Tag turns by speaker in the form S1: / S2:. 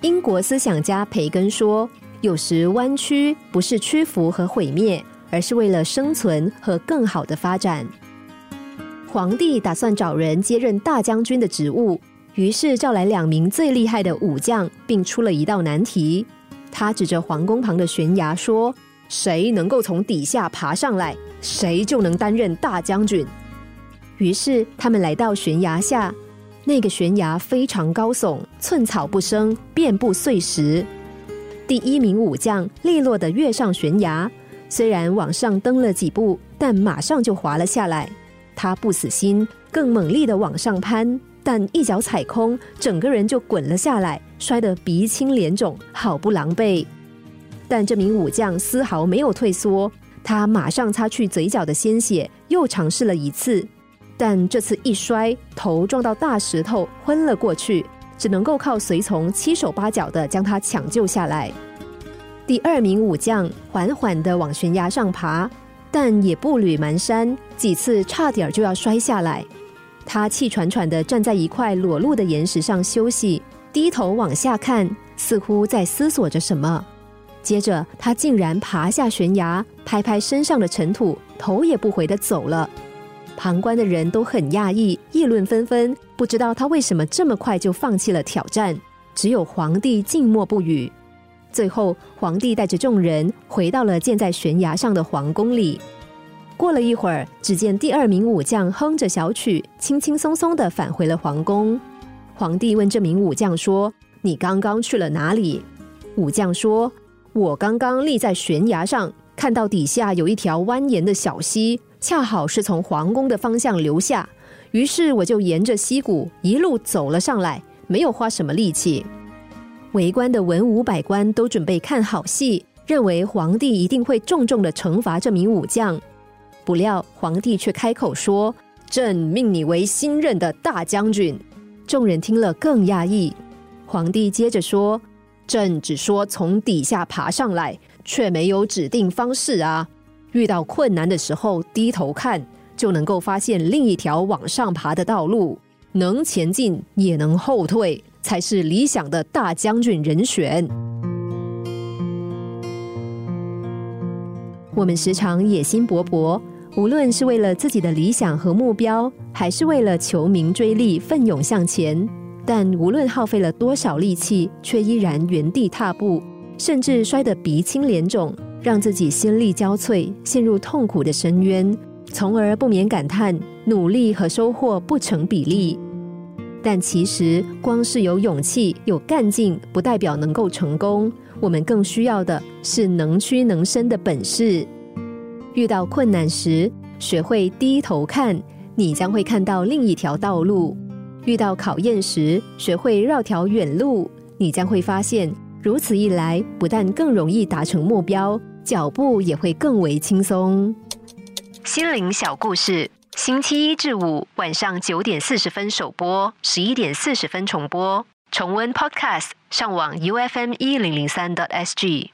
S1: 英国思想家培根说：“有时弯曲不是屈服和毁灭，而是为了生存和更好的发展。”皇帝打算找人接任大将军的职务，于是召来两名最厉害的武将，并出了一道难题。他指着皇宫旁的悬崖说：“谁能够从底下爬上来，谁就能担任大将军。”于是他们来到悬崖下，那个悬崖非常高耸，寸草不生，遍布碎石。第一名武将利落的跃上悬崖，虽然往上登了几步，但马上就滑了下来。他不死心，更猛力的往上攀，但一脚踩空，整个人就滚了下来，摔得鼻青脸肿，好不狼狈。但这名武将丝毫没有退缩，他马上擦去嘴角的鲜血，又尝试了一次。但这次一摔，头撞到大石头，昏了过去，只能够靠随从七手八脚的将他抢救下来。第二名武将缓缓的往悬崖上爬，但也步履蹒跚，几次差点就要摔下来。他气喘喘的站在一块裸露的岩石上休息，低头往下看，似乎在思索着什么。接着，他竟然爬下悬崖，拍拍身上的尘土，头也不回的走了。旁观的人都很讶异，议论纷纷，不知道他为什么这么快就放弃了挑战。只有皇帝静默不语。最后，皇帝带着众人回到了建在悬崖上的皇宫里。过了一会儿，只见第二名武将哼着小曲，轻轻松松的返回了皇宫。皇帝问这名武将说：“你刚刚去了哪里？”武将说：“我刚刚立在悬崖上，看到底下有一条蜿蜒的小溪。”恰好是从皇宫的方向流下，于是我就沿着溪谷一路走了上来，没有花什么力气。围观的文武百官都准备看好戏，认为皇帝一定会重重的惩罚这名武将。不料皇帝却开口说：“朕命你为新任的大将军。”众人听了更讶异。皇帝接着说：“朕只说从底下爬上来，却没有指定方式啊。”遇到困难的时候，低头看就能够发现另一条往上爬的道路，能前进也能后退，才是理想的大将军人选。我们时常野心勃勃，无论是为了自己的理想和目标，还是为了求名追利，奋勇向前。但无论耗费了多少力气，却依然原地踏步，甚至摔得鼻青脸肿。让自己心力交瘁，陷入痛苦的深渊，从而不免感叹努力和收获不成比例。但其实，光是有勇气、有干劲，不代表能够成功。我们更需要的是能屈能伸的本事。遇到困难时，学会低头看，你将会看到另一条道路；遇到考验时，学会绕条远路，你将会发现。如此一来，不但更容易达成目标，脚步也会更为轻松。心灵小故事，星期一至五晚上九点四十分首播，十一点四十分重播。重温 Podcast，上网 U F M 一零零三 t S G。